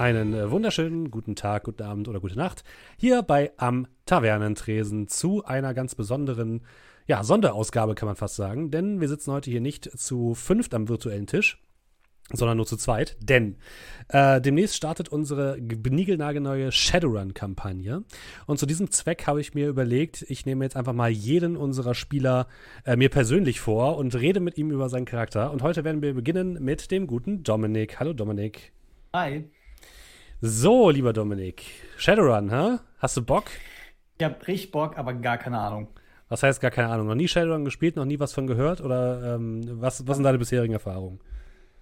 Einen äh, wunderschönen guten Tag, guten Abend oder gute Nacht hier bei Am Tavernentresen zu einer ganz besonderen ja, Sonderausgabe, kann man fast sagen. Denn wir sitzen heute hier nicht zu fünft am virtuellen Tisch, sondern nur zu zweit. Denn äh, demnächst startet unsere niegelnagelneue Shadowrun-Kampagne. Und zu diesem Zweck habe ich mir überlegt, ich nehme jetzt einfach mal jeden unserer Spieler äh, mir persönlich vor und rede mit ihm über seinen Charakter. Und heute werden wir beginnen mit dem guten Dominik. Hallo Dominik. Hi. So, lieber Dominik. Shadowrun, hä? Hast du Bock? Ich hab richtig Bock, aber gar keine Ahnung. Was heißt gar keine Ahnung? Noch nie Shadowrun gespielt, noch nie was von gehört? Oder ähm, was, was sind deine bisherigen Erfahrungen?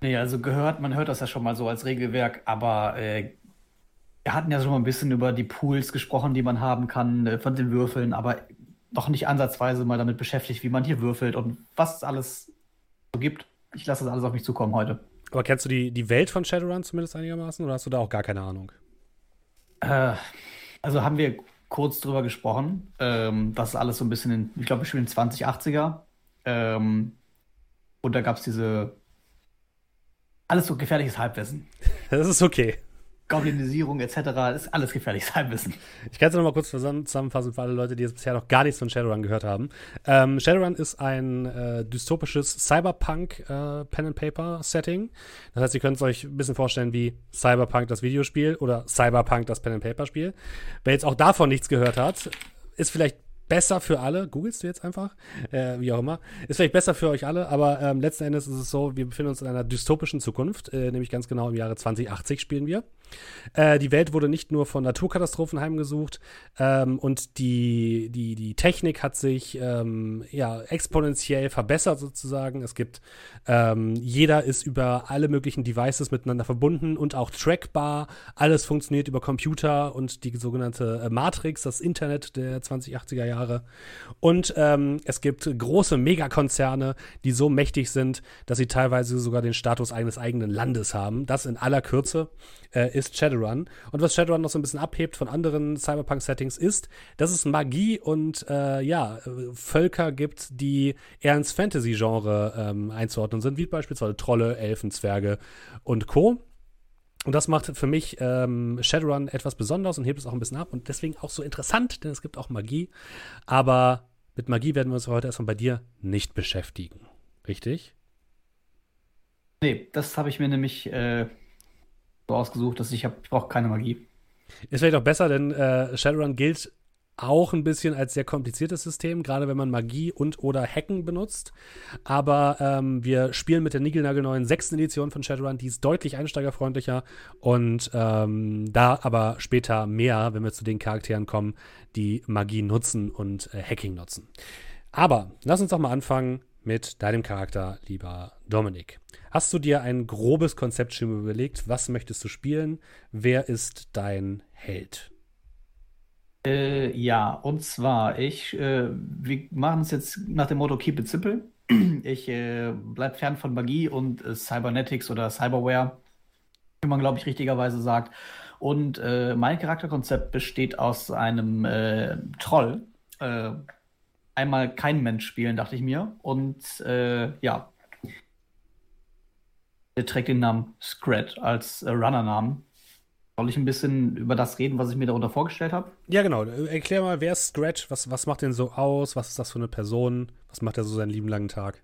Nee, also gehört, man hört das ja schon mal so als Regelwerk, aber äh, wir hatten ja schon mal ein bisschen über die Pools gesprochen, die man haben kann, äh, von den Würfeln, aber noch nicht ansatzweise mal damit beschäftigt, wie man hier würfelt und was es alles so gibt. Ich lasse das alles auf mich zukommen heute. Aber kennst du die, die Welt von Shadowrun zumindest einigermaßen oder hast du da auch gar keine Ahnung? Äh, also haben wir kurz drüber gesprochen. Ähm, das ist alles so ein bisschen in, ich glaube, wir spielen 2080er. Ähm, und da gab es diese alles so gefährliches Halbwissen. Das ist okay. Goblinisierung etc. ist alles gefährliches Halbwissen. Ich kann es noch mal kurz zusammenfassen für alle Leute, die jetzt bisher noch gar nichts von Shadowrun gehört haben. Ähm, Shadowrun ist ein äh, dystopisches Cyberpunk äh. Das heißt, ihr könnt es euch ein bisschen vorstellen wie Cyberpunk das Videospiel oder Cyberpunk das Pen and Paper Spiel. Wer jetzt auch davon nichts gehört hat, ist vielleicht besser für alle. Googlest du jetzt einfach? Äh, wie auch immer. Ist vielleicht besser für euch alle, aber ähm, letzten Endes ist es so, wir befinden uns in einer dystopischen Zukunft, äh, nämlich ganz genau im Jahre 2080 spielen wir. Äh, die Welt wurde nicht nur von Naturkatastrophen heimgesucht ähm, und die, die, die Technik hat sich ähm, ja, exponentiell verbessert sozusagen. Es gibt, ähm, jeder ist über alle möglichen Devices miteinander verbunden und auch trackbar. Alles funktioniert über Computer und die sogenannte äh, Matrix, das Internet der 2080er Jahre. Und ähm, es gibt große Megakonzerne, die so mächtig sind, dass sie teilweise sogar den Status eines eigenen Landes haben. Das in aller Kürze äh, ist Shadowrun. Und was Shadowrun noch so ein bisschen abhebt von anderen Cyberpunk-Settings ist, dass es Magie und äh, ja, Völker gibt, die eher ins Fantasy-Genre ähm, einzuordnen sind, wie beispielsweise Trolle, Elfen, Zwerge und Co. Und das macht für mich ähm, Shadowrun etwas Besonderes und hebt es auch ein bisschen ab und deswegen auch so interessant, denn es gibt auch Magie. Aber mit Magie werden wir uns heute erstmal bei dir nicht beschäftigen. Richtig? Nee, das habe ich mir nämlich äh, so ausgesucht, dass ich habe, ich brauche keine Magie. Ist vielleicht auch besser, denn äh, Shadowrun gilt auch ein bisschen als sehr kompliziertes System, gerade wenn man Magie und oder Hacken benutzt. Aber ähm, wir spielen mit der niegelnagelneuen sechsten Edition von Shadowrun, die ist deutlich einsteigerfreundlicher und ähm, da aber später mehr, wenn wir zu den Charakteren kommen, die Magie nutzen und äh, Hacking nutzen. Aber lass uns doch mal anfangen mit deinem Charakter, lieber Dominik. Hast du dir ein grobes Konzept schon überlegt? Was möchtest du spielen? Wer ist dein Held? Äh, ja, und zwar, ich, äh, wir machen es jetzt nach dem Motto Keep it simple. Ich äh, bleib fern von Magie und äh, Cybernetics oder Cyberware, wie man, glaube ich, richtigerweise sagt. Und äh, mein Charakterkonzept besteht aus einem äh, Troll. Einmal kein Mensch spielen, dachte ich mir. Und äh, ja, der trägt den Namen Scrat als äh, Runner-Namen. Soll ich ein bisschen über das reden, was ich mir darunter vorgestellt habe? Ja, genau. Erklär mal, wer ist Scratch? Was, was macht den so aus? Was ist das für eine Person? Was macht er so seinen lieben langen Tag?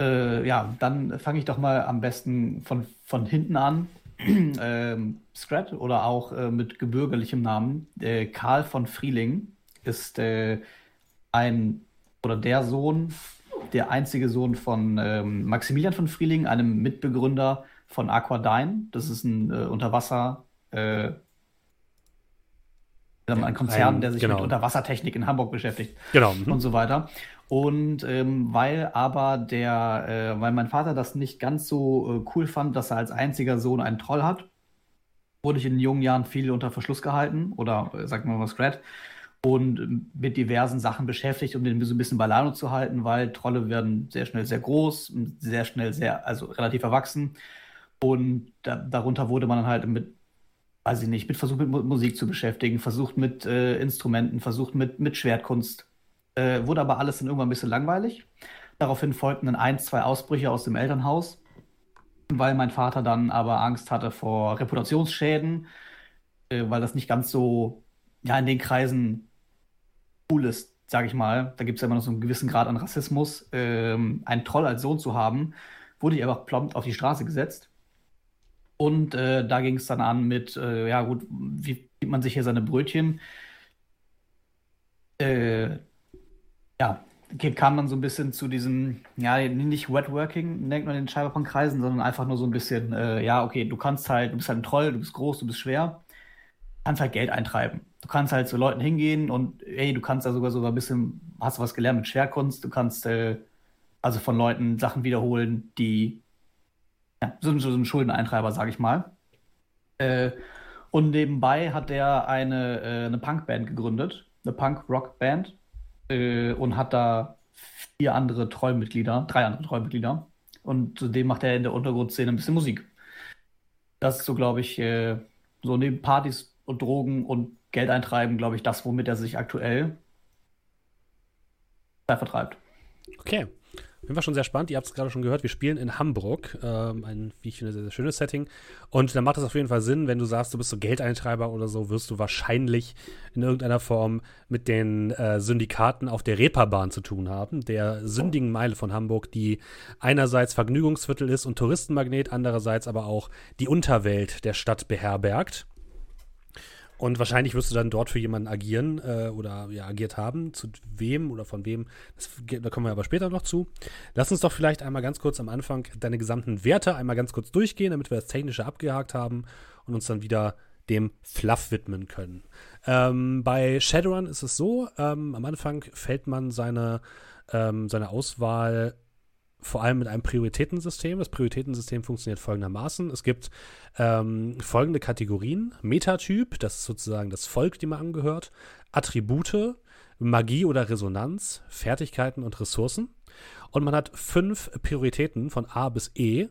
Äh, ja, dann fange ich doch mal am besten von, von hinten an. ähm, Scrat oder auch äh, mit gebürgerlichem Namen. Äh, Karl von Frieling ist äh, ein oder der Sohn, der einzige Sohn von ähm, Maximilian von Frieling, einem Mitbegründer von Aquadyne. Das ist ein äh, Unterwasser- äh, ein Konzern, der sich genau. mit Unterwassertechnik in Hamburg beschäftigt genau. Mhm. und so weiter. Und ähm, weil aber der, äh, weil mein Vater das nicht ganz so äh, cool fand, dass er als einziger Sohn einen Troll hat, wurde ich in jungen Jahren viel unter Verschluss gehalten oder äh, sagt man mal Scrat und mit diversen Sachen beschäftigt, um den so ein bisschen bei zu halten, weil Trolle werden sehr schnell sehr groß, sehr schnell sehr, also relativ erwachsen. Und da, darunter wurde man dann halt mit weiß ich nicht, mit versucht mit Musik zu beschäftigen, versucht mit äh, Instrumenten, versucht mit, mit Schwertkunst. Äh, wurde aber alles dann irgendwann ein bisschen langweilig. Daraufhin folgten dann ein, zwei Ausbrüche aus dem Elternhaus. weil mein Vater dann aber Angst hatte vor Reputationsschäden, äh, weil das nicht ganz so ja, in den Kreisen cool ist, sage ich mal. Da gibt es ja immer noch so einen gewissen Grad an Rassismus. Ähm, einen Troll als Sohn zu haben, wurde ich einfach plomb auf die Straße gesetzt. Und äh, da ging es dann an mit, äh, ja gut, wie gibt man sich hier seine Brötchen? Äh, ja, kam man so ein bisschen zu diesem, ja, nicht Wetworking, nennt man in den Cyberpunk-Kreisen, sondern einfach nur so ein bisschen, äh, ja, okay, du kannst halt, du bist halt ein Troll, du bist groß, du bist schwer, kannst halt Geld eintreiben. Du kannst halt zu Leuten hingehen und, ey, du kannst da sogar sogar ein bisschen, hast du was gelernt mit Schwerkunst, du kannst äh, also von Leuten Sachen wiederholen, die ja, sind so ein Schuldeneintreiber, sag ich mal. Äh, und nebenbei hat er eine, äh, eine Punkband gegründet, eine Punk-Rock-Band äh, und hat da vier andere Treumitglieder, drei andere Treumitglieder. Und zudem macht er in der Untergrundszene ein bisschen Musik. Das ist so, glaube ich, äh, so neben Partys und Drogen und Geld eintreiben, glaube ich, das, womit er sich aktuell vertreibt. Okay. Bin war schon sehr spannend. Ihr habt es gerade schon gehört. Wir spielen in Hamburg. Ähm, ein, wie ich finde, sehr, sehr schönes Setting. Und da macht es auf jeden Fall Sinn, wenn du sagst, du bist so Geldeintreiber oder so, wirst du wahrscheinlich in irgendeiner Form mit den äh, Syndikaten auf der Reeperbahn zu tun haben, der sündigen Meile von Hamburg, die einerseits Vergnügungsviertel ist und Touristenmagnet, andererseits aber auch die Unterwelt der Stadt beherbergt. Und wahrscheinlich wirst du dann dort für jemanden agieren äh, oder ja, agiert haben. Zu wem oder von wem, das, da kommen wir aber später noch zu. Lass uns doch vielleicht einmal ganz kurz am Anfang deine gesamten Werte einmal ganz kurz durchgehen, damit wir das Technische abgehakt haben und uns dann wieder dem Fluff widmen können. Ähm, bei Shadowrun ist es so, ähm, am Anfang fällt man seine, ähm, seine Auswahl vor allem mit einem Prioritätensystem. Das Prioritätensystem funktioniert folgendermaßen. Es gibt ähm, folgende Kategorien. Metatyp, das ist sozusagen das Volk, dem man angehört. Attribute, Magie oder Resonanz, Fertigkeiten und Ressourcen. Und man hat fünf Prioritäten von A bis E.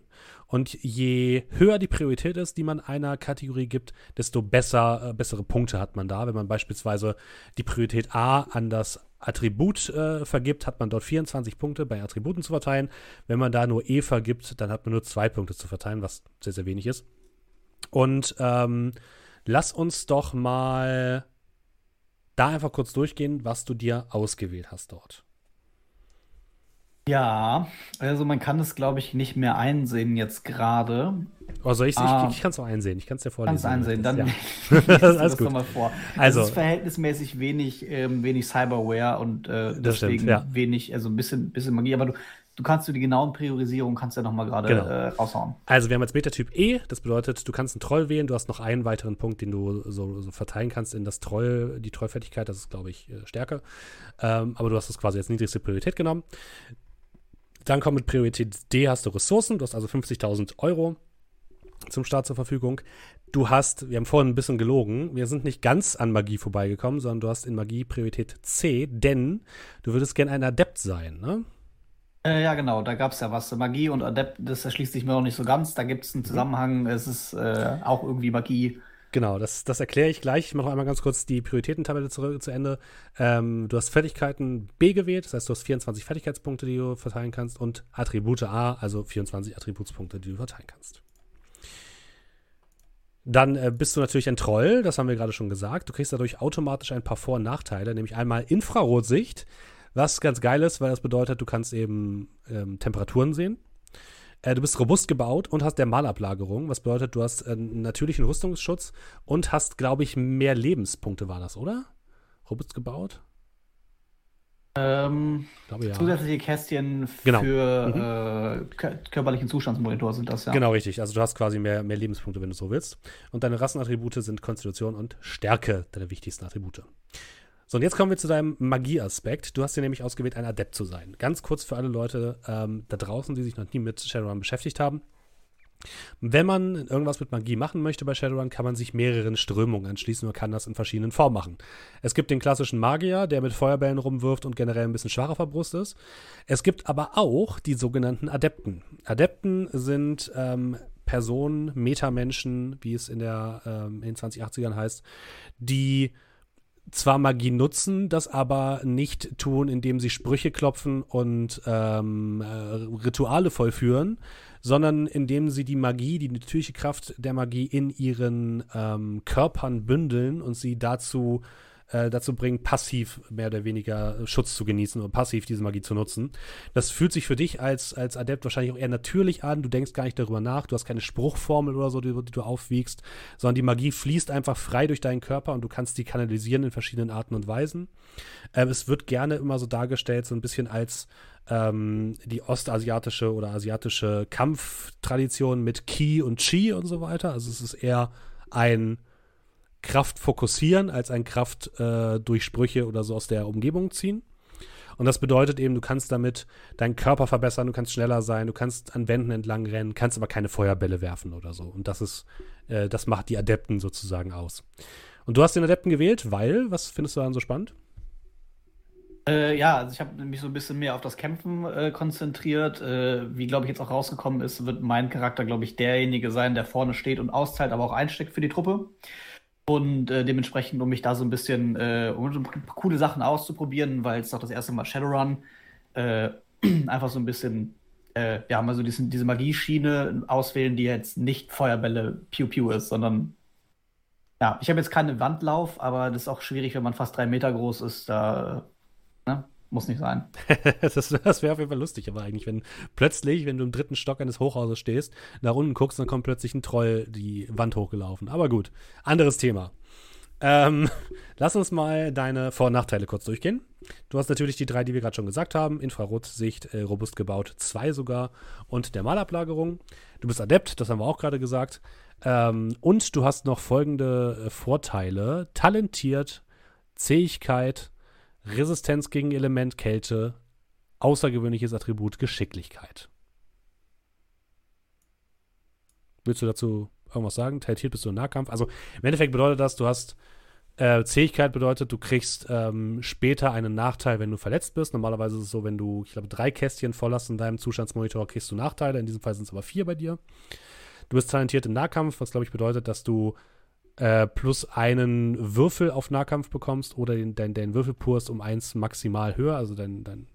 Und je höher die Priorität ist, die man einer Kategorie gibt, desto besser, äh, bessere Punkte hat man da. Wenn man beispielsweise die Priorität A an das Attribut äh, vergibt, hat man dort 24 Punkte bei Attributen zu verteilen. Wenn man da nur E vergibt, dann hat man nur zwei Punkte zu verteilen, was sehr, sehr wenig ist. Und ähm, lass uns doch mal da einfach kurz durchgehen, was du dir ausgewählt hast dort. Ja, also man kann es, glaube ich, nicht mehr einsehen jetzt gerade. Also ich, ah, ich, ich kann es auch einsehen, ich kann es dir vorlesen. Kannst einsehen, dann ja. Alles gut. mal vor. Also, es ist verhältnismäßig wenig, ähm, wenig Cyberware und äh, deswegen stimmt, ja. wenig, also ein bisschen, bisschen Magie, aber du, du kannst du die genauen Priorisierungen kannst ja noch mal gerade genau. äh, raushauen. Also wir haben jetzt Beta-Typ E, das bedeutet, du kannst einen Troll wählen, du hast noch einen weiteren Punkt, den du so, so verteilen kannst in das Troll, die Trollfertigkeit, das ist, glaube ich, äh, stärker. Ähm, aber du hast das quasi als niedrigste Priorität genommen. Dann kommt mit Priorität D hast du Ressourcen, du hast also 50.000 Euro zum Start zur Verfügung. Du hast, wir haben vorhin ein bisschen gelogen, wir sind nicht ganz an Magie vorbeigekommen, sondern du hast in Magie Priorität C, denn du würdest gern ein Adept sein, ne? Äh, ja, genau, da gab es ja was. Magie und Adept, das erschließt sich mir noch nicht so ganz. Da gibt es einen mhm. Zusammenhang, es ist äh, auch irgendwie Magie. Genau, das, das erkläre ich gleich. Ich mache noch einmal ganz kurz die Prioritätentabelle zu, zu Ende. Ähm, du hast Fertigkeiten B gewählt, das heißt, du hast 24 Fertigkeitspunkte, die du verteilen kannst, und Attribute A, also 24 Attributspunkte, die du verteilen kannst. Dann äh, bist du natürlich ein Troll, das haben wir gerade schon gesagt. Du kriegst dadurch automatisch ein paar Vor- und Nachteile, nämlich einmal Infrarotsicht, was ganz geil ist, weil das bedeutet, du kannst eben ähm, Temperaturen sehen. Äh, du bist robust gebaut und hast Malablagerung, was bedeutet, du hast einen natürlichen Rüstungsschutz und hast, glaube ich, mehr Lebenspunkte, war das, oder? Robust gebaut? Ähm, glaube, ja. Zusätzliche Kästchen genau. für mhm. äh, körperlichen Zustandsmonitor sind das, ja. Genau, richtig. Also du hast quasi mehr, mehr Lebenspunkte, wenn du so willst. Und deine Rassenattribute sind Konstitution und Stärke, deine wichtigsten Attribute. So, und jetzt kommen wir zu deinem Magieaspekt. Du hast dir nämlich ausgewählt, ein Adept zu sein. Ganz kurz für alle Leute ähm, da draußen, die sich noch nie mit Shadowrun beschäftigt haben. Wenn man irgendwas mit Magie machen möchte bei Shadowrun, kann man sich mehreren Strömungen anschließen und kann das in verschiedenen Formen machen. Es gibt den klassischen Magier, der mit Feuerbällen rumwirft und generell ein bisschen schwacher verbrust ist. Es gibt aber auch die sogenannten Adepten. Adepten sind ähm, Personen, Metamenschen, wie es in, der, ähm, in den 2080ern heißt, die zwar Magie nutzen, das aber nicht tun, indem sie Sprüche klopfen und ähm, äh, Rituale vollführen, sondern indem sie die Magie, die natürliche Kraft der Magie in ihren ähm, Körpern bündeln und sie dazu äh, dazu bringen, passiv mehr oder weniger Schutz zu genießen oder passiv diese Magie zu nutzen. Das fühlt sich für dich als, als Adept wahrscheinlich auch eher natürlich an. Du denkst gar nicht darüber nach. Du hast keine Spruchformel oder so, die, die du aufwiegst, sondern die Magie fließt einfach frei durch deinen Körper und du kannst die kanalisieren in verschiedenen Arten und Weisen. Ähm, es wird gerne immer so dargestellt, so ein bisschen als ähm, die ostasiatische oder asiatische Kampftradition mit Ki und Chi und so weiter. Also es ist eher ein Kraft fokussieren als ein Kraft äh, durch Sprüche oder so aus der Umgebung ziehen. Und das bedeutet eben, du kannst damit deinen Körper verbessern, du kannst schneller sein, du kannst an Wänden entlang rennen, kannst aber keine Feuerbälle werfen oder so. Und das ist, äh, das macht die Adepten sozusagen aus. Und du hast den Adepten gewählt, weil, was findest du daran so spannend? Äh, ja, also ich habe mich so ein bisschen mehr auf das Kämpfen äh, konzentriert. Äh, wie, glaube ich, jetzt auch rausgekommen ist, wird mein Charakter, glaube ich, derjenige sein, der vorne steht und austeilt, aber auch einsteckt für die Truppe. Und äh, dementsprechend, um mich da so ein bisschen, äh, um coole Sachen auszuprobieren, weil es doch das erste Mal Shadowrun, äh, einfach so ein bisschen, äh, ja, mal so diesen, diese Magieschiene auswählen, die jetzt nicht Feuerbälle Pew Pew ist, sondern ja, ich habe jetzt keinen Wandlauf, aber das ist auch schwierig, wenn man fast drei Meter groß ist, da ne? Muss nicht sein. das, das wäre auf jeden Fall lustig, aber eigentlich, wenn plötzlich, wenn du im dritten Stock eines Hochhauses stehst, nach unten guckst, dann kommt plötzlich ein Troll die Wand hochgelaufen. Aber gut, anderes Thema. Ähm, lass uns mal deine Vor- und Nachteile kurz durchgehen. Du hast natürlich die drei, die wir gerade schon gesagt haben: Infrarotsicht, äh, robust gebaut, zwei sogar und der Malablagerung. Du bist Adept, das haben wir auch gerade gesagt. Ähm, und du hast noch folgende äh, Vorteile: Talentiert, Zähigkeit, Resistenz gegen Element Kälte, außergewöhnliches Attribut Geschicklichkeit. Willst du dazu irgendwas sagen? Talentiert bist du im Nahkampf. Also im Endeffekt bedeutet das, du hast äh, Zähigkeit bedeutet, du kriegst ähm, später einen Nachteil, wenn du verletzt bist. Normalerweise ist es so, wenn du, ich glaube, drei Kästchen voll hast in deinem Zustandsmonitor, kriegst du Nachteile. In diesem Fall sind es aber vier bei dir. Du bist talentiert im Nahkampf, was glaube ich bedeutet, dass du äh, plus einen Würfel auf Nahkampf bekommst oder den, dein, dein Würfelpurs um eins maximal höher, also dein, dein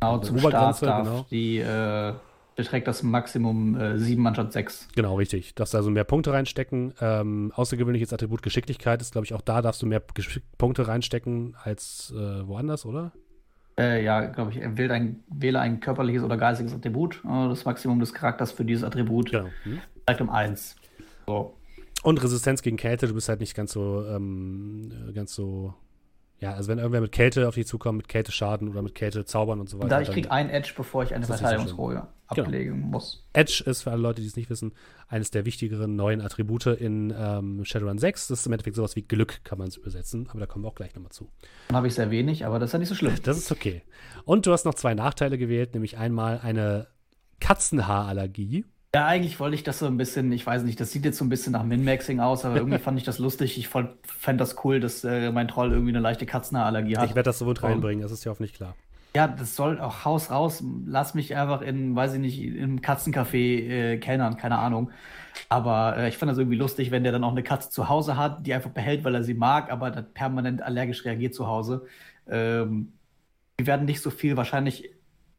genau, zum Start genau. Die äh, beträgt das Maximum äh, 7 anstatt 6. Genau, richtig. Darfst also mehr Punkte reinstecken. Ähm, außergewöhnliches Attribut Geschicklichkeit ist, glaube ich, auch da darfst du mehr Gesch Punkte reinstecken als äh, woanders, oder? Äh, ja, glaube ich, wähle ein, wähle ein körperliches oder geistiges Attribut. Äh, das Maximum des Charakters für dieses Attribut genau. hm. steigt um 1. So. Und Resistenz gegen Kälte, du bist halt nicht ganz so, ähm, ganz so, ja, also wenn irgendwer mit Kälte auf dich zukommt, mit Kälte Schaden oder mit Kälte zaubern und so weiter. Da ich krieg ein Edge, bevor ich eine Verteidigungsrolle so genau. ablegen genau. muss. Edge ist für alle Leute, die es nicht wissen, eines der wichtigeren neuen Attribute in ähm, Shadowrun 6. Das ist im Endeffekt sowas wie Glück, kann man es übersetzen, aber da kommen wir auch gleich nochmal zu. Dann habe ich sehr wenig, aber das ist ja nicht so schlimm. Das ist okay. Und du hast noch zwei Nachteile gewählt, nämlich einmal eine Katzenhaarallergie. Ja, eigentlich wollte ich das so ein bisschen, ich weiß nicht, das sieht jetzt so ein bisschen nach Min-Maxing aus, aber irgendwie fand ich das lustig. Ich fände das cool, dass äh, mein Troll irgendwie eine leichte Katzenhaarallergie hat. Ich werde das so gut reinbringen, das ist ja hoffentlich klar. Ja, das soll auch Haus raus. Lass mich einfach in, weiß ich nicht, im Katzencafé äh, kellnern, keine Ahnung. Aber äh, ich fand das irgendwie lustig, wenn der dann auch eine Katze zu Hause hat, die einfach behält, weil er sie mag, aber dann permanent allergisch reagiert zu Hause. Ähm, wir werden nicht so viel wahrscheinlich,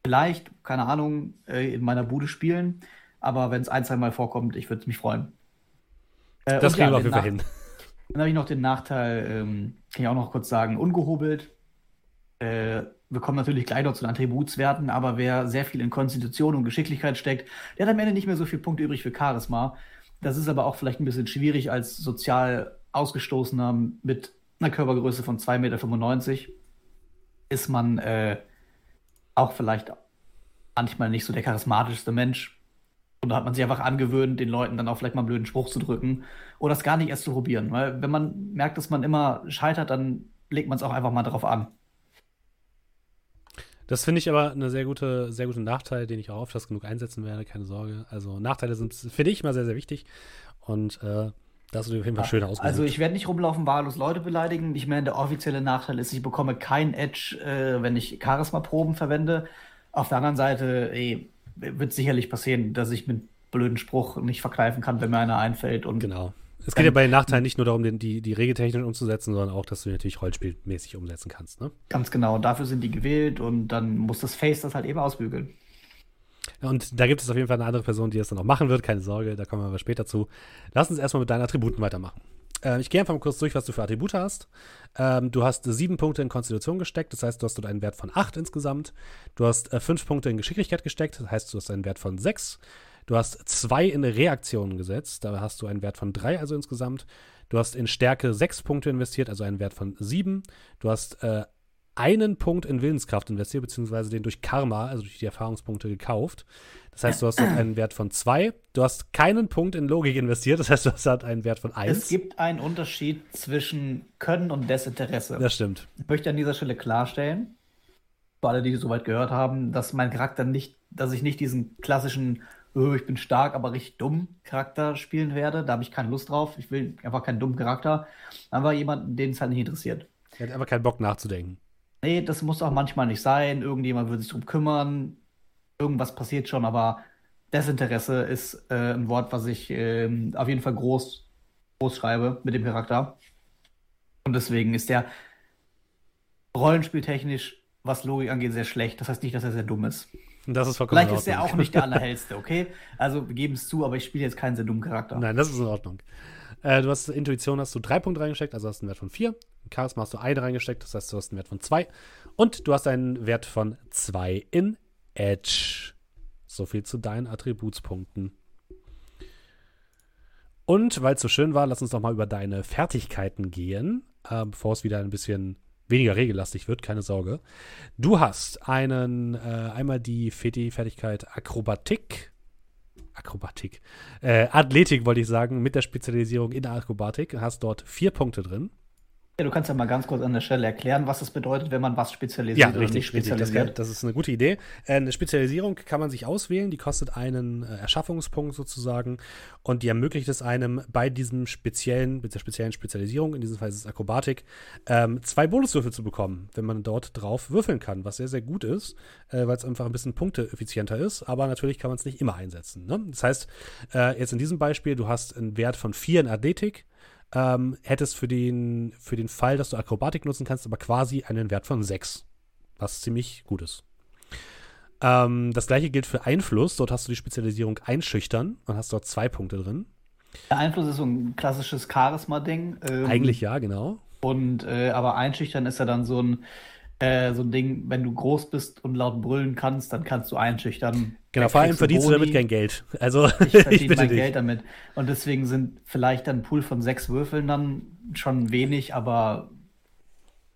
vielleicht, keine Ahnung, äh, in meiner Bude spielen aber wenn es ein, zwei Mal vorkommt, ich würde mich freuen. Äh, das kriegen wir auf jeden Fall hin. Dann habe ich noch den Nachteil, ähm, kann ich auch noch kurz sagen, ungehobelt. Äh, wir kommen natürlich gleich noch zu den Attributswerten, aber wer sehr viel in Konstitution und Geschicklichkeit steckt, der hat am Ende nicht mehr so viele Punkte übrig für Charisma. Das ist aber auch vielleicht ein bisschen schwierig als sozial Ausgestoßener mit einer Körpergröße von 2,95 Meter. Ist man äh, auch vielleicht manchmal nicht so der charismatischste Mensch. Und da hat man sich einfach angewöhnt, den Leuten dann auch vielleicht mal einen blöden Spruch zu drücken oder das gar nicht erst zu probieren. Weil wenn man merkt, dass man immer scheitert, dann legt man es auch einfach mal drauf an. Das finde ich aber eine sehr gute, sehr gute Nachteil, den ich auch oft genug einsetzen werde, keine Sorge. Also Nachteile sind, finde ich, mal sehr, sehr wichtig. Und äh, da hast du auf jeden Fall schön ausgesucht. Also ich werde nicht rumlaufen, wahllos Leute beleidigen. Ich meine, der offizielle Nachteil ist, ich bekomme kein Edge, äh, wenn ich Charisma-Proben verwende. Auf der anderen Seite, ey, wird sicherlich passieren, dass ich mit blöden Spruch nicht verkneifen kann, wenn mir einer einfällt. Und genau. Es geht ja bei den Nachteilen nicht nur darum, den, die, die regeltechnisch umzusetzen, sondern auch, dass du natürlich rollspielmäßig umsetzen kannst. Ne? Ganz genau. Dafür sind die gewählt und dann muss das Face das halt eben ausbügeln. Und da gibt es auf jeden Fall eine andere Person, die das dann auch machen wird. Keine Sorge, da kommen wir aber später zu. Lass uns erstmal mit deinen Attributen weitermachen. Äh, ich gehe einfach mal kurz durch, was du für Attribute hast. Ähm, du hast sieben Punkte in Konstitution gesteckt, das heißt, du hast dort einen Wert von acht insgesamt. Du hast äh, fünf Punkte in Geschicklichkeit gesteckt, das heißt, du hast einen Wert von sechs. Du hast zwei in Reaktionen gesetzt, da hast du einen Wert von drei, also insgesamt. Du hast in Stärke sechs Punkte investiert, also einen Wert von sieben. Du hast äh, einen Punkt in Willenskraft investiert, beziehungsweise den durch Karma, also durch die Erfahrungspunkte gekauft. Das heißt, du hast dort einen Wert von zwei. Du hast keinen Punkt in Logik investiert, das heißt, du hast halt einen Wert von eins. Es gibt einen Unterschied zwischen Können und Desinteresse. Das stimmt. Ich möchte an dieser Stelle klarstellen, für alle, die soweit gehört haben, dass mein Charakter nicht, dass ich nicht diesen klassischen oh, ich bin stark, aber richtig dumm Charakter spielen werde. Da habe ich keine Lust drauf. Ich will einfach keinen dummen Charakter. Einfach jemanden, den es halt nicht interessiert. Er hat einfach keinen Bock nachzudenken. Nee, das muss auch manchmal nicht sein. Irgendjemand würde sich drum kümmern. Irgendwas passiert schon, aber Desinteresse ist äh, ein Wort, was ich äh, auf jeden Fall groß, groß schreibe mit dem Charakter. Und deswegen ist der rollenspieltechnisch, was Logik angeht, sehr schlecht. Das heißt nicht, dass er sehr dumm ist. Das ist vollkommen Vielleicht ist er auch nicht der allerhellste, okay? Also wir geben es zu, aber ich spiele jetzt keinen sehr dummen Charakter. Nein, das ist in Ordnung. Äh, du hast Intuition, hast du drei Punkte reingesteckt, also hast du einen Wert von vier. Charisma hast du eine reingesteckt, das heißt, du hast einen Wert von zwei. Und du hast einen Wert von zwei in Edge. So viel zu deinen Attributspunkten. Und weil es so schön war, lass uns doch mal über deine Fertigkeiten gehen, äh, bevor es wieder ein bisschen weniger regellastig wird, keine Sorge. Du hast einen, äh, einmal die Feti-Fertigkeit Akrobatik. Akrobatik. Äh, Athletik wollte ich sagen, mit der Spezialisierung in Akrobatik. Hast dort vier Punkte drin. Ja, du kannst ja mal ganz kurz an der Stelle erklären, was das bedeutet, wenn man was spezialisiert ja, oder richtig, spezialisiert. Das, das, ist eine gute Idee. Äh, eine Spezialisierung kann man sich auswählen, die kostet einen äh, Erschaffungspunkt sozusagen und die ermöglicht es einem bei diesem speziellen, mit der speziellen Spezialisierung, in diesem Fall ist es Akrobatik, ähm, zwei Bonuswürfel zu bekommen, wenn man dort drauf würfeln kann, was sehr, sehr gut ist, äh, weil es einfach ein bisschen punkteeffizienter ist, aber natürlich kann man es nicht immer einsetzen. Ne? Das heißt, jetzt in diesem Beispiel, du hast einen Wert von vier in Athletik, ähm, hättest für den, für den Fall, dass du Akrobatik nutzen kannst, aber quasi einen Wert von 6. Was ziemlich gut ist. Ähm, das gleiche gilt für Einfluss. Dort hast du die Spezialisierung Einschüchtern und hast dort zwei Punkte drin. Der Einfluss ist so ein klassisches Charisma-Ding. Ähm, Eigentlich ja, genau. Und äh, aber Einschüchtern ist ja dann so ein äh, so ein Ding, wenn du groß bist und laut brüllen kannst, dann kannst du einschüchtern. Genau, vor allem verdienst du damit kein Geld. Also ich verdiene mein dich. Geld damit. Und deswegen sind vielleicht ein Pool von sechs Würfeln dann schon wenig, aber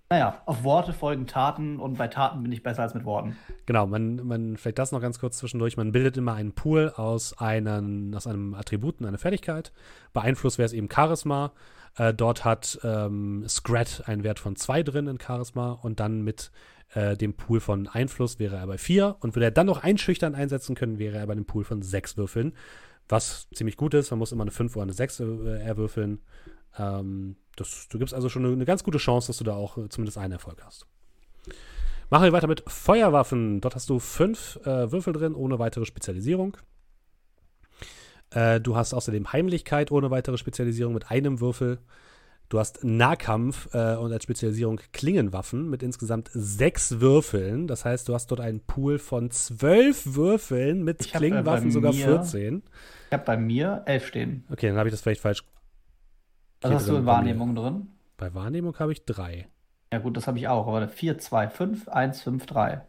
naja, auf Worte folgen Taten und bei Taten bin ich besser als mit Worten. Genau, man, man vielleicht das noch ganz kurz zwischendurch. Man bildet immer einen Pool aus, einen, aus einem Attributen, eine Fertigkeit. Bei Einfluss wäre es eben Charisma. Äh, dort hat ähm, Scrat einen Wert von 2 drin in Charisma und dann mit äh, dem Pool von Einfluss wäre er bei 4. Und würde er dann noch einschüchtern einsetzen können, wäre er bei einem Pool von 6 Würfeln. Was ziemlich gut ist. Man muss immer eine 5 oder eine 6 äh, erwürfeln. Ähm, das, du gibst also schon eine, eine, ganz gute Chance, dass du da auch äh, zumindest einen Erfolg hast. Machen wir weiter mit Feuerwaffen. Dort hast du 5 äh, Würfel drin, ohne weitere Spezialisierung. Äh, du hast außerdem Heimlichkeit ohne weitere Spezialisierung mit einem Würfel. Du hast Nahkampf äh, und als Spezialisierung Klingenwaffen mit insgesamt sechs Würfeln. Das heißt, du hast dort einen Pool von zwölf Würfeln mit ich Klingenwaffen äh, sogar mir, 14. Ich habe bei mir elf stehen. Okay, dann habe ich das vielleicht falsch. Was hast du in Wahrnehmung drin? Bei Wahrnehmung habe ich drei. Ja, gut, das habe ich auch. Aber 4, 2, 5, 1, 5, 3.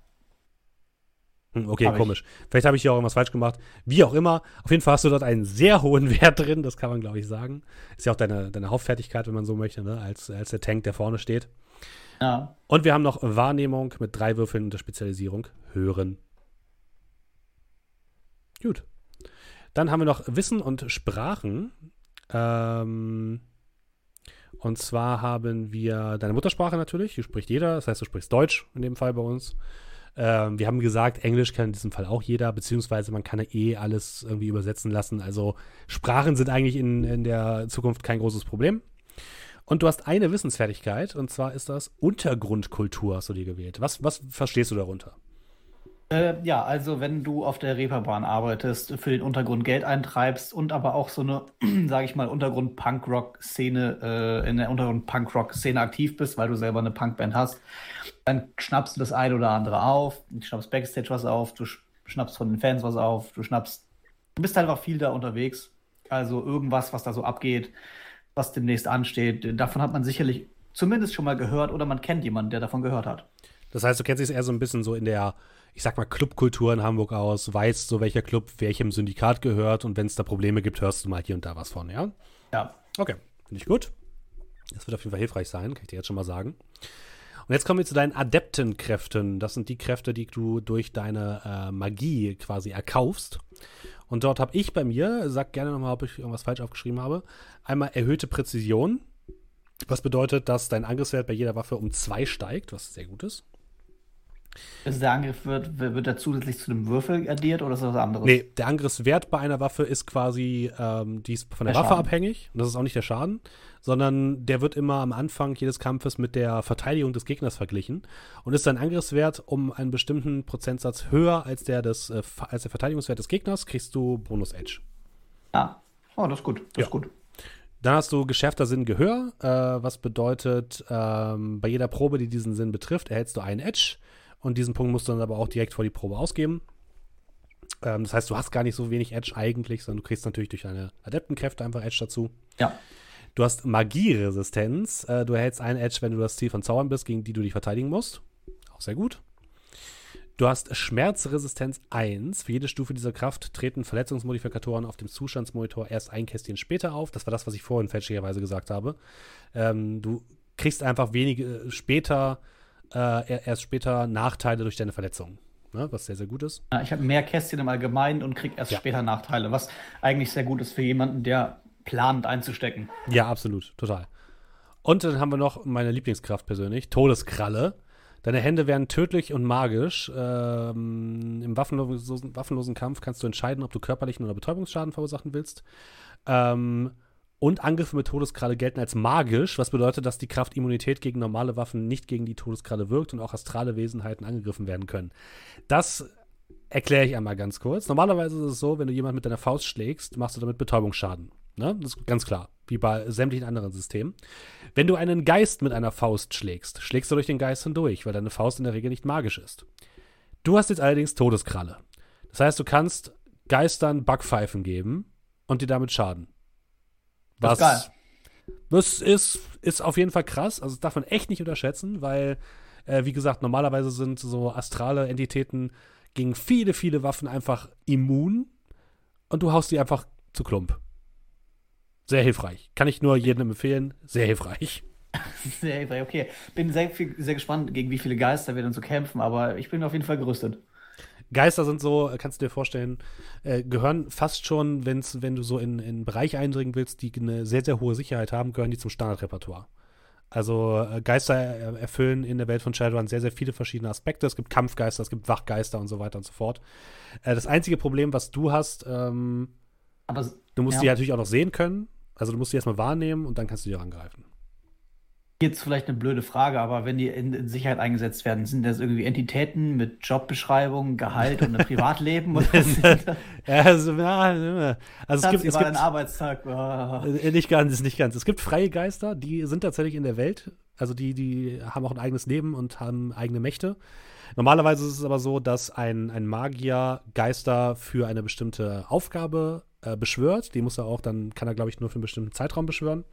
Hm, okay, hab komisch. Ich. Vielleicht habe ich hier auch irgendwas falsch gemacht. Wie auch immer. Auf jeden Fall hast du dort einen sehr hohen Wert drin, das kann man, glaube ich, sagen. Ist ja auch deine, deine Hauptfertigkeit, wenn man so möchte, ne? als, als der Tank, der vorne steht. Ja. Und wir haben noch Wahrnehmung mit drei Würfeln der Spezialisierung. Hören. Gut. Dann haben wir noch Wissen und Sprachen. Ähm, und zwar haben wir deine Muttersprache natürlich, die spricht jeder, das heißt, du sprichst Deutsch in dem Fall bei uns. Ähm, wir haben gesagt, Englisch kann in diesem Fall auch jeder, beziehungsweise man kann ja eh alles irgendwie übersetzen lassen. Also Sprachen sind eigentlich in, in der Zukunft kein großes Problem. Und du hast eine Wissensfertigkeit, und zwar ist das Untergrundkultur, hast du dir gewählt. Was, was verstehst du darunter? Äh, ja, also wenn du auf der Reeperbahn arbeitest, für den Untergrund Geld eintreibst und aber auch so eine, sage ich mal, Untergrund-Punkrock-Szene, äh, in der Untergrund-Punkrock-Szene aktiv bist, weil du selber eine Punkband hast, dann schnappst du das eine oder andere auf, du schnappst Backstage was auf, du schnappst von den Fans was auf, du schnappst, du bist halt einfach viel da unterwegs. Also irgendwas, was da so abgeht, was demnächst ansteht, davon hat man sicherlich zumindest schon mal gehört oder man kennt jemanden, der davon gehört hat. Das heißt, du kennst dich eher so ein bisschen so in der, ich sag mal, Clubkultur in Hamburg aus, weißt so, welcher Club welchem Syndikat gehört und wenn es da Probleme gibt, hörst du mal hier und da was von, ja? Ja. Okay, finde ich gut. Das wird auf jeden Fall hilfreich sein, kann ich dir jetzt schon mal sagen. Und jetzt kommen wir zu deinen Adeptenkräften. Das sind die Kräfte, die du durch deine äh, Magie quasi erkaufst. Und dort habe ich bei mir, sag gerne nochmal, ob ich irgendwas falsch aufgeschrieben habe, einmal erhöhte Präzision. Was bedeutet, dass dein Angriffswert bei jeder Waffe um zwei steigt, was sehr gut ist. Also der Angriff wird, wird er zusätzlich zu dem Würfel addiert oder ist das was anderes? Nee, der Angriffswert bei einer Waffe ist quasi, ähm, die ist von der, der Waffe Schaden. abhängig. Und das ist auch nicht der Schaden, sondern der wird immer am Anfang jedes Kampfes mit der Verteidigung des Gegners verglichen. Und ist dein Angriffswert um einen bestimmten Prozentsatz höher als der, des, äh, als der Verteidigungswert des Gegners, kriegst du Bonus Edge. Ah, oh, das ist gut. Das ja. ist gut. Dann hast du geschärfter Sinn Gehör, äh, was bedeutet, ähm, bei jeder Probe, die diesen Sinn betrifft, erhältst du einen Edge. Und diesen Punkt musst du dann aber auch direkt vor die Probe ausgeben. Ähm, das heißt, du hast gar nicht so wenig Edge eigentlich, sondern du kriegst natürlich durch deine Adeptenkräfte einfach Edge dazu. Ja. Du hast Magieresistenz. Äh, du erhältst einen Edge, wenn du das Ziel von Zaubern bist, gegen die du dich verteidigen musst. Auch sehr gut. Du hast Schmerzresistenz 1. Für jede Stufe dieser Kraft treten Verletzungsmodifikatoren auf dem Zustandsmonitor erst ein Kästchen später auf. Das war das, was ich vorhin fälschlicherweise gesagt habe. Ähm, du kriegst einfach wenige später äh, erst später Nachteile durch deine Verletzungen. Ne, was sehr, sehr gut ist. Ich habe mehr Kästchen im Allgemeinen und kriege erst ja. später Nachteile, was eigentlich sehr gut ist für jemanden, der plant einzustecken. Ja, absolut, total. Und dann haben wir noch meine Lieblingskraft persönlich, Todeskralle. Deine Hände werden tödlich und magisch. Ähm, Im waffenlosen, waffenlosen, Kampf kannst du entscheiden, ob du körperlichen oder Betäubungsschaden verursachen willst. Ähm, und Angriffe mit Todeskralle gelten als magisch, was bedeutet, dass die Kraft Immunität gegen normale Waffen nicht gegen die Todeskralle wirkt und auch astrale Wesenheiten angegriffen werden können. Das erkläre ich einmal ganz kurz. Normalerweise ist es so, wenn du jemanden mit deiner Faust schlägst, machst du damit Betäubungsschaden. Ne? Das ist ganz klar, wie bei sämtlichen anderen Systemen. Wenn du einen Geist mit einer Faust schlägst, schlägst du durch den Geist hindurch, weil deine Faust in der Regel nicht magisch ist. Du hast jetzt allerdings Todeskralle. Das heißt, du kannst Geistern Backpfeifen geben und dir damit schaden. Was, das ist geil. Das ist, ist auf jeden Fall krass. Also das darf man echt nicht unterschätzen, weil, äh, wie gesagt, normalerweise sind so astrale Entitäten gegen viele, viele Waffen einfach immun und du haust die einfach zu Klump. Sehr hilfreich. Kann ich nur jedem empfehlen. Sehr hilfreich. Sehr hilfreich, okay. Bin sehr, sehr gespannt, gegen wie viele Geister wir dann so kämpfen, aber ich bin auf jeden Fall gerüstet. Geister sind so, kannst du dir vorstellen, äh, gehören fast schon, wenn's, wenn du so in, in einen Bereich eindringen willst, die eine sehr, sehr hohe Sicherheit haben, gehören die zum Standardrepertoire. Also äh, Geister erfüllen in der Welt von Shadowrun sehr, sehr viele verschiedene Aspekte. Es gibt Kampfgeister, es gibt Wachgeister und so weiter und so fort. Äh, das einzige Problem, was du hast, ähm, Aber, du musst ja. die natürlich auch noch sehen können. Also du musst die erstmal wahrnehmen und dann kannst du die angreifen. Jetzt vielleicht eine blöde Frage, aber wenn die in, in, Sicherheit eingesetzt werden, sind das irgendwie Entitäten mit Jobbeschreibung, Gehalt und einem Privatleben? also, ja, also es gibt, es gibt einen Arbeitstag. Oh. Nicht ganz, nicht ganz. Es gibt freie Geister, die sind tatsächlich in der Welt. Also die, die haben auch ein eigenes Leben und haben eigene Mächte. Normalerweise ist es aber so, dass ein, ein Magier Geister für eine bestimmte Aufgabe äh, beschwört. Die muss er auch, dann kann er, glaube ich, nur für einen bestimmten Zeitraum beschwören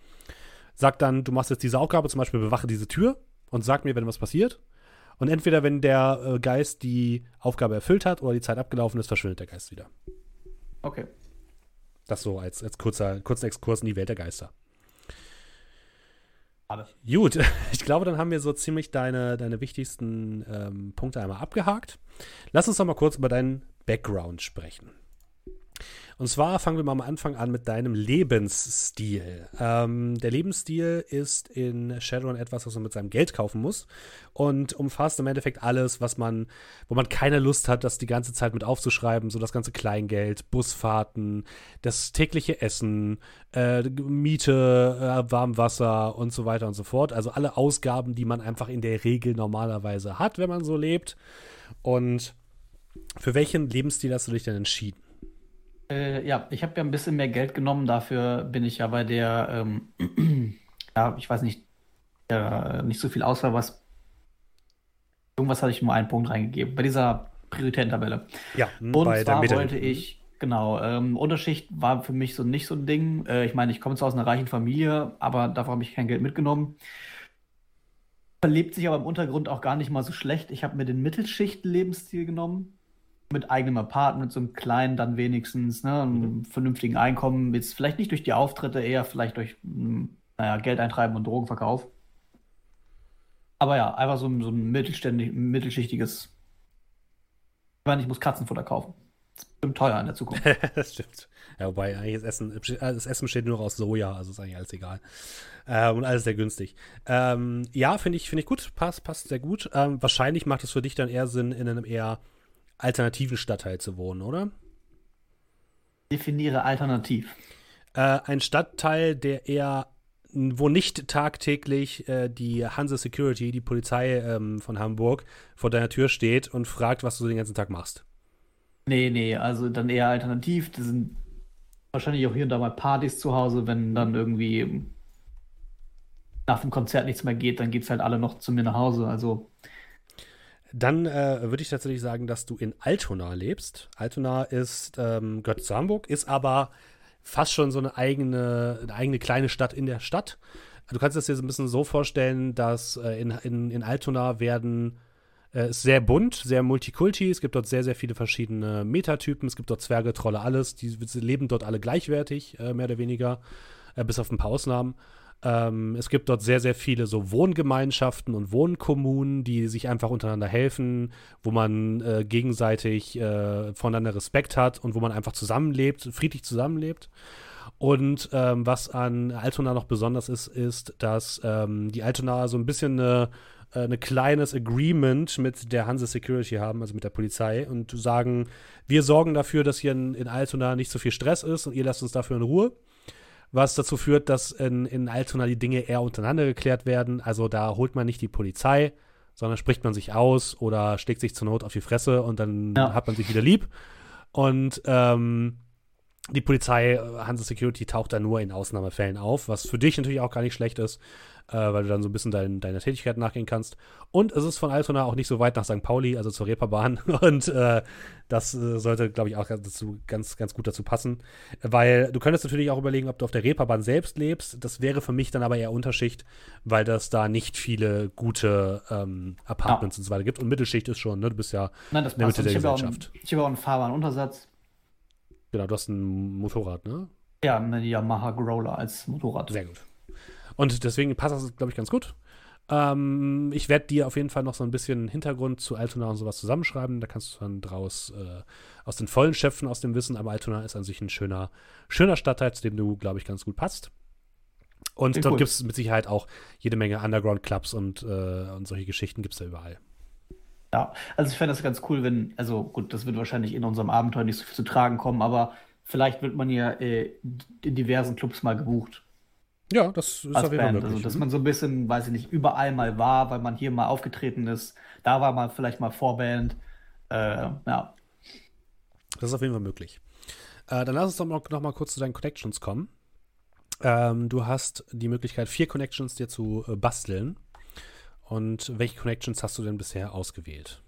sagt dann, du machst jetzt diese Aufgabe, zum Beispiel bewache diese Tür und sag mir, wenn was passiert. Und entweder, wenn der äh, Geist die Aufgabe erfüllt hat oder die Zeit abgelaufen ist, verschwindet der Geist wieder. Okay. Das so als, als kurzer, kurzer Exkurs in die Welt der Geister. Alles. Gut, ich glaube, dann haben wir so ziemlich deine, deine wichtigsten ähm, Punkte einmal abgehakt. Lass uns doch mal kurz über deinen Background sprechen. Und zwar fangen wir mal am Anfang an mit deinem Lebensstil. Ähm, der Lebensstil ist in Shadowrun etwas, was man mit seinem Geld kaufen muss und umfasst im Endeffekt alles, was man, wo man keine Lust hat, das die ganze Zeit mit aufzuschreiben, so das ganze Kleingeld, Busfahrten, das tägliche Essen, äh, Miete, äh, Warmwasser und so weiter und so fort. Also alle Ausgaben, die man einfach in der Regel normalerweise hat, wenn man so lebt. Und Für welchen Lebensstil hast du dich denn entschieden? Äh, ja, ich habe ja ein bisschen mehr Geld genommen. Dafür bin ich ja bei der, ähm, ja, ich weiß nicht, äh, nicht so viel Auswahl, was. Irgendwas hatte ich nur einen Punkt reingegeben. Bei dieser Prioritätentabelle. Ja, und bei zwar wollte ich, genau, ähm, Unterschicht war für mich so nicht so ein Ding. Äh, ich meine, ich komme zwar aus einer reichen Familie, aber davon habe ich kein Geld mitgenommen. Verlebt sich aber im Untergrund auch gar nicht mal so schlecht. Ich habe mir den Mittelschicht-Lebensstil genommen mit eigenem Apartment, so einem kleinen dann wenigstens, ne, einem mhm. vernünftigen Einkommen, jetzt vielleicht nicht durch die Auftritte, eher vielleicht durch, hm, naja, Geld eintreiben und Drogenverkauf. Aber ja, einfach so, so ein mittelständig, mittelschichtiges, ich meine, ich muss Katzenfutter kaufen. Das ist bestimmt teuer in der Zukunft. das stimmt. Ja, wobei eigentlich das Essen, das Essen besteht nur aus Soja, also ist eigentlich alles egal. Ähm, und alles sehr günstig. Ähm, ja, finde ich, find ich gut, passt, passt sehr gut. Ähm, wahrscheinlich macht es für dich dann eher Sinn, in einem eher alternativen Stadtteil zu wohnen, oder? Definiere alternativ. Äh, ein Stadtteil, der eher, wo nicht tagtäglich äh, die Hanse Security, die Polizei ähm, von Hamburg, vor deiner Tür steht und fragt, was du den ganzen Tag machst. Nee, nee, also dann eher alternativ. Das sind wahrscheinlich auch hier und da mal Partys zu Hause, wenn dann irgendwie nach dem Konzert nichts mehr geht, dann geht es halt alle noch zu mir nach Hause. Also dann äh, würde ich tatsächlich sagen, dass du in Altona lebst. Altona ist, ähm, gehört zu Hamburg, ist aber fast schon so eine eigene, eine eigene kleine Stadt in der Stadt. Du kannst es dir so ein bisschen so vorstellen, dass äh, in, in, in Altona werden äh, ist sehr bunt, sehr multikulti. Es gibt dort sehr, sehr viele verschiedene Metatypen. Es gibt dort Zwerge, Trolle, alles. Die leben dort alle gleichwertig, äh, mehr oder weniger, äh, bis auf ein paar Ausnahmen. Ähm, es gibt dort sehr, sehr viele so Wohngemeinschaften und Wohnkommunen, die sich einfach untereinander helfen, wo man äh, gegenseitig äh, voneinander Respekt hat und wo man einfach zusammenlebt, friedlich zusammenlebt. Und ähm, was an Altona noch besonders ist, ist, dass ähm, die Altona so ein bisschen eine äh, ein kleines Agreement mit der Hanse Security haben, also mit der Polizei, und sagen, wir sorgen dafür, dass hier in, in Altona nicht so viel Stress ist und ihr lasst uns dafür in Ruhe was dazu führt, dass in, in Altona die Dinge eher untereinander geklärt werden. Also da holt man nicht die Polizei, sondern spricht man sich aus oder schlägt sich zur Not auf die Fresse und dann ja. hat man sich wieder lieb. Und ähm, die Polizei, Hanse Security, taucht da nur in Ausnahmefällen auf, was für dich natürlich auch gar nicht schlecht ist, äh, weil du dann so ein bisschen dein, deiner Tätigkeit nachgehen kannst. Und es ist von Altona auch nicht so weit nach St. Pauli, also zur Reeperbahn. Und äh, das äh, sollte, glaube ich, auch dazu, ganz, ganz gut dazu passen. Weil du könntest natürlich auch überlegen, ob du auf der Reeperbahn selbst lebst. Das wäre für mich dann aber eher Unterschicht, weil das da nicht viele gute ähm, Apartments ja. und so weiter gibt. Und Mittelschicht ist schon, ne? Du bist ja Nein, das in der Mitte der Gesellschaft. ich habe auch einen Fahrbahnuntersatz. Genau, du hast ein Motorrad, ne? Ja, eine Yamaha Growler als Motorrad. Sehr gut. Und deswegen passt das, glaube ich, ganz gut. Ähm, ich werde dir auf jeden Fall noch so ein bisschen Hintergrund zu Altona und sowas zusammenschreiben. Da kannst du dann draus äh, aus den vollen schöpfen, aus dem Wissen. Aber Altona ist an sich ein schöner, schöner Stadtteil, zu dem du, glaube ich, ganz gut passt. Und Sehr dort cool. gibt es mit Sicherheit auch jede Menge Underground-Clubs und, äh, und solche Geschichten gibt es da überall. Ja, also ich fände das ganz cool, wenn, also gut, das wird wahrscheinlich in unserem Abenteuer nicht so viel zu tragen kommen, aber vielleicht wird man ja äh, in diversen Clubs mal gebucht. Ja, das ist auf jeden Fall möglich. Also, dass man so ein bisschen, weiß ich nicht, überall mal war, weil man hier mal aufgetreten ist. Da war man vielleicht mal Vorband. Äh, ja. Das ist auf jeden Fall möglich. Äh, dann lass uns doch noch, noch mal kurz zu deinen Connections kommen. Ähm, du hast die Möglichkeit, vier Connections dir zu äh, basteln. Und welche Connections hast du denn bisher ausgewählt?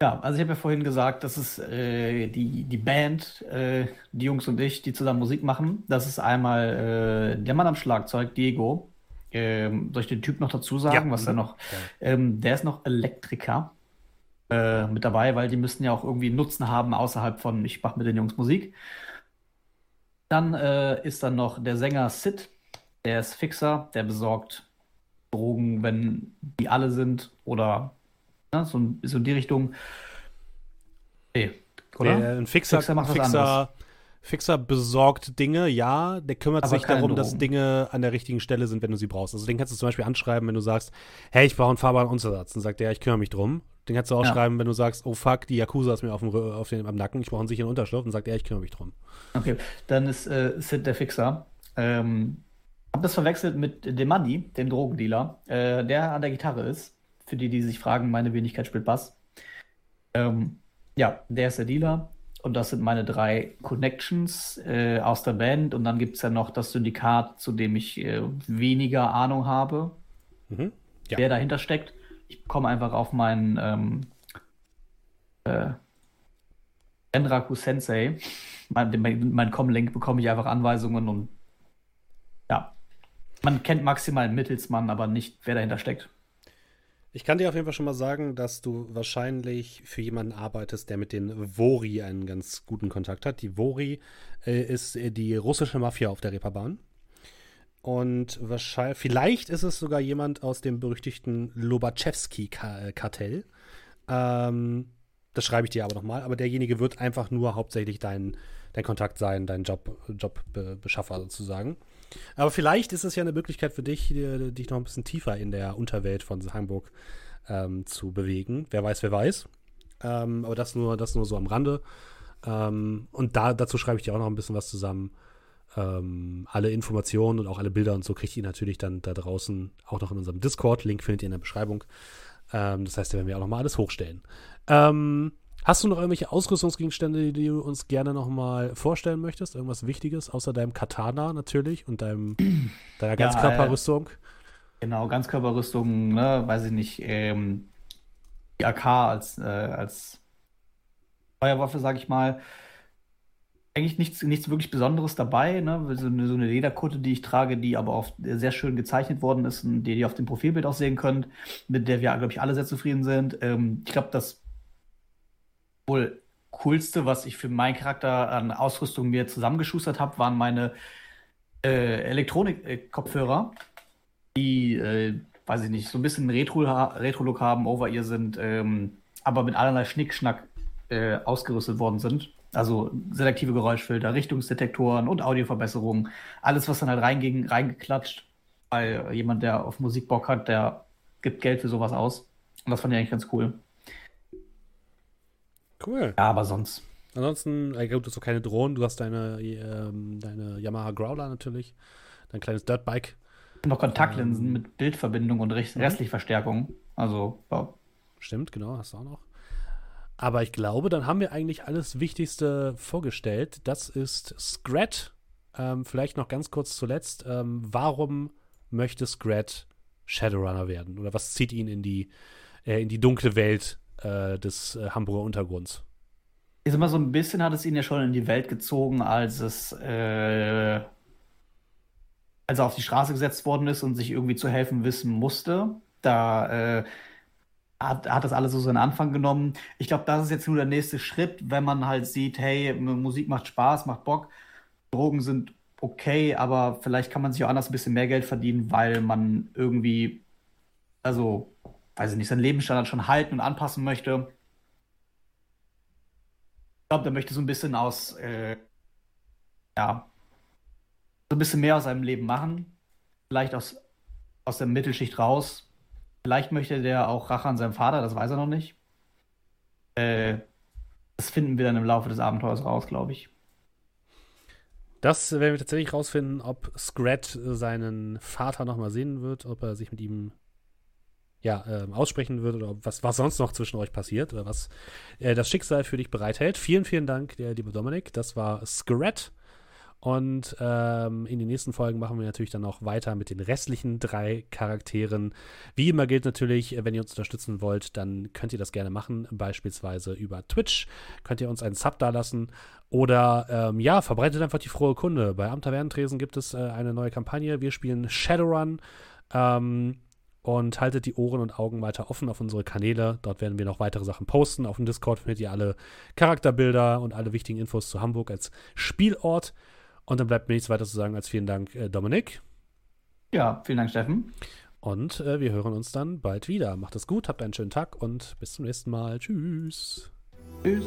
Ja, also ich habe ja vorhin gesagt, das ist äh, die, die Band, äh, die Jungs und ich, die zusammen Musik machen. Das ist einmal äh, der Mann am Schlagzeug, Diego. Ähm, soll ich den Typ noch dazu sagen, ja, was er noch? Ja. Ähm, der ist noch Elektriker äh, mit dabei, weil die müssten ja auch irgendwie Nutzen haben außerhalb von ich mache mit den Jungs Musik. Dann äh, ist dann noch der Sänger Sid, der ist Fixer, der besorgt Drogen, wenn die alle sind oder Ne? So, so in die Richtung. Nee, oder? Der, ein Fixer, Fixer, macht Fixer, Fixer besorgt Dinge, ja. Der kümmert Aber sich darum, Drogen. dass Dinge an der richtigen Stelle sind, wenn du sie brauchst. Also den kannst du zum Beispiel anschreiben, wenn du sagst, hey, ich brauche einen fahrbaren Untersatz. Dann sagt der, ich kümmere mich drum. Den kannst du auch ja. schreiben, wenn du sagst, oh fuck, die Yakuza ist mir auf dem, auf dem, am Nacken, ich brauche einen sicheren Unterschlupf. Dann sagt er, ich kümmere mich drum. Okay, dann ist äh, Sid der Fixer. Ähm, hab das verwechselt mit dem Manni, dem Drogendealer, äh, der an der Gitarre ist für die, die sich fragen, meine Wenigkeit spielt Bass. Ähm, Ja, der ist der Dealer. Und das sind meine drei Connections äh, aus der Band. Und dann gibt es ja noch das Syndikat, zu dem ich äh, weniger Ahnung habe, mhm. ja. wer dahinter steckt. Ich komme einfach auf meinen ähm, äh, Enraku Sensei. Mein, mein, mein Com-Link bekomme ich einfach Anweisungen und ja. Man kennt maximal einen Mittelsmann, aber nicht, wer dahinter steckt. Ich kann dir auf jeden Fall schon mal sagen, dass du wahrscheinlich für jemanden arbeitest, der mit den Vori einen ganz guten Kontakt hat. Die Vori äh, ist äh, die russische Mafia auf der Reeperbahn. Und wahrscheinlich, vielleicht ist es sogar jemand aus dem berüchtigten Lobachevski-Kartell. Ähm, das schreibe ich dir aber nochmal. Aber derjenige wird einfach nur hauptsächlich dein, dein Kontakt sein, dein Job, Jobbeschaffer sozusagen. Aber vielleicht ist es ja eine Möglichkeit für dich, dich noch ein bisschen tiefer in der Unterwelt von Hamburg ähm, zu bewegen. Wer weiß, wer weiß. Ähm, aber das nur, das nur so am Rande. Ähm, und da, dazu schreibe ich dir auch noch ein bisschen was zusammen. Ähm, alle Informationen und auch alle Bilder und so kriegt ihr natürlich dann da draußen auch noch in unserem Discord. Link findet ihr in der Beschreibung. Ähm, das heißt, da werden wir auch noch mal alles hochstellen. Ähm, Hast du noch irgendwelche Ausrüstungsgegenstände, die du uns gerne noch mal vorstellen möchtest? Irgendwas Wichtiges, außer deinem Katana natürlich und deinem, deiner Ganzkörperrüstung? Ja, äh, genau, Ganzkörperrüstung, ne, weiß ich nicht, ähm, die AK als, äh, als Feuerwaffe, sag ich mal. Eigentlich nichts, nichts wirklich Besonderes dabei, ne? So eine, so eine Lederkutte, die ich trage, die aber auch sehr schön gezeichnet worden ist und die ihr auf dem Profilbild auch sehen könnt, mit der wir, glaube ich, alle sehr zufrieden sind. Ähm, ich glaube, das wohl coolste, was ich für meinen Charakter an Ausrüstung mir zusammengeschustert habe, waren meine äh, Elektronik-Kopfhörer, die, äh, weiß ich nicht, so ein bisschen Retro-Look Retro haben, over-ear sind, ähm, aber mit allerlei Schnickschnack äh, ausgerüstet worden sind. Also selektive Geräuschfilter, Richtungsdetektoren und Audioverbesserungen. Alles, was dann halt reinging, reingeklatscht. Weil jemand, der auf Musik Bock hat, der gibt Geld für sowas aus. Und das fand ich eigentlich ganz cool. Cool. Ja, aber sonst. Ansonsten, äh, gut, du hast doch keine Drohnen, du hast deine, ähm, deine Yamaha Growler natürlich, dein kleines Dirtbike. Noch Kontaktlinsen ähm, mit Bildverbindung und mhm. restlich Verstärkung. Also, ja. Stimmt, genau, hast du auch noch. Aber ich glaube, dann haben wir eigentlich alles Wichtigste vorgestellt. Das ist Scrat. Ähm, vielleicht noch ganz kurz zuletzt. Ähm, warum möchte Scrat Shadowrunner werden? Oder was zieht ihn in die, äh, in die dunkle Welt äh, des äh, Hamburger Untergrunds. Ich sag mal, so ein bisschen hat es ihn ja schon in die Welt gezogen, als es äh, als er auf die Straße gesetzt worden ist und sich irgendwie zu helfen wissen musste. Da äh, hat, hat das alles so seinen Anfang genommen. Ich glaube, das ist jetzt nur der nächste Schritt, wenn man halt sieht, hey, Musik macht Spaß, macht Bock, Drogen sind okay, aber vielleicht kann man sich auch anders ein bisschen mehr Geld verdienen, weil man irgendwie, also weiß ich nicht, seinen Lebensstandard schon halten und anpassen möchte. Ich glaube, der möchte so ein bisschen aus, äh, ja, so ein bisschen mehr aus seinem Leben machen. Vielleicht aus, aus der Mittelschicht raus. Vielleicht möchte der auch Rache an seinem Vater, das weiß er noch nicht. Äh, das finden wir dann im Laufe des Abenteuers raus, glaube ich. Das werden wir tatsächlich rausfinden, ob Scrat seinen Vater nochmal sehen wird, ob er sich mit ihm ja, äh, aussprechen wird oder was, was sonst noch zwischen euch passiert oder was äh, das Schicksal für dich bereithält. Vielen, vielen Dank, der liebe Dominik. Das war Scrat. Und ähm, in den nächsten Folgen machen wir natürlich dann auch weiter mit den restlichen drei Charakteren. Wie immer gilt natürlich, wenn ihr uns unterstützen wollt, dann könnt ihr das gerne machen. Beispielsweise über Twitch könnt ihr uns einen Sub dalassen. Oder ähm, ja, verbreitet einfach die frohe Kunde. Bei Am Tavernentresen gibt es äh, eine neue Kampagne. Wir spielen Shadowrun. Ähm, und haltet die Ohren und Augen weiter offen auf unsere Kanäle. Dort werden wir noch weitere Sachen posten. Auf dem Discord findet ihr alle Charakterbilder und alle wichtigen Infos zu Hamburg als Spielort. Und dann bleibt mir nichts weiter zu sagen als vielen Dank, äh, Dominik. Ja, vielen Dank, Steffen. Und äh, wir hören uns dann bald wieder. Macht es gut, habt einen schönen Tag und bis zum nächsten Mal. Tschüss. Tschüss.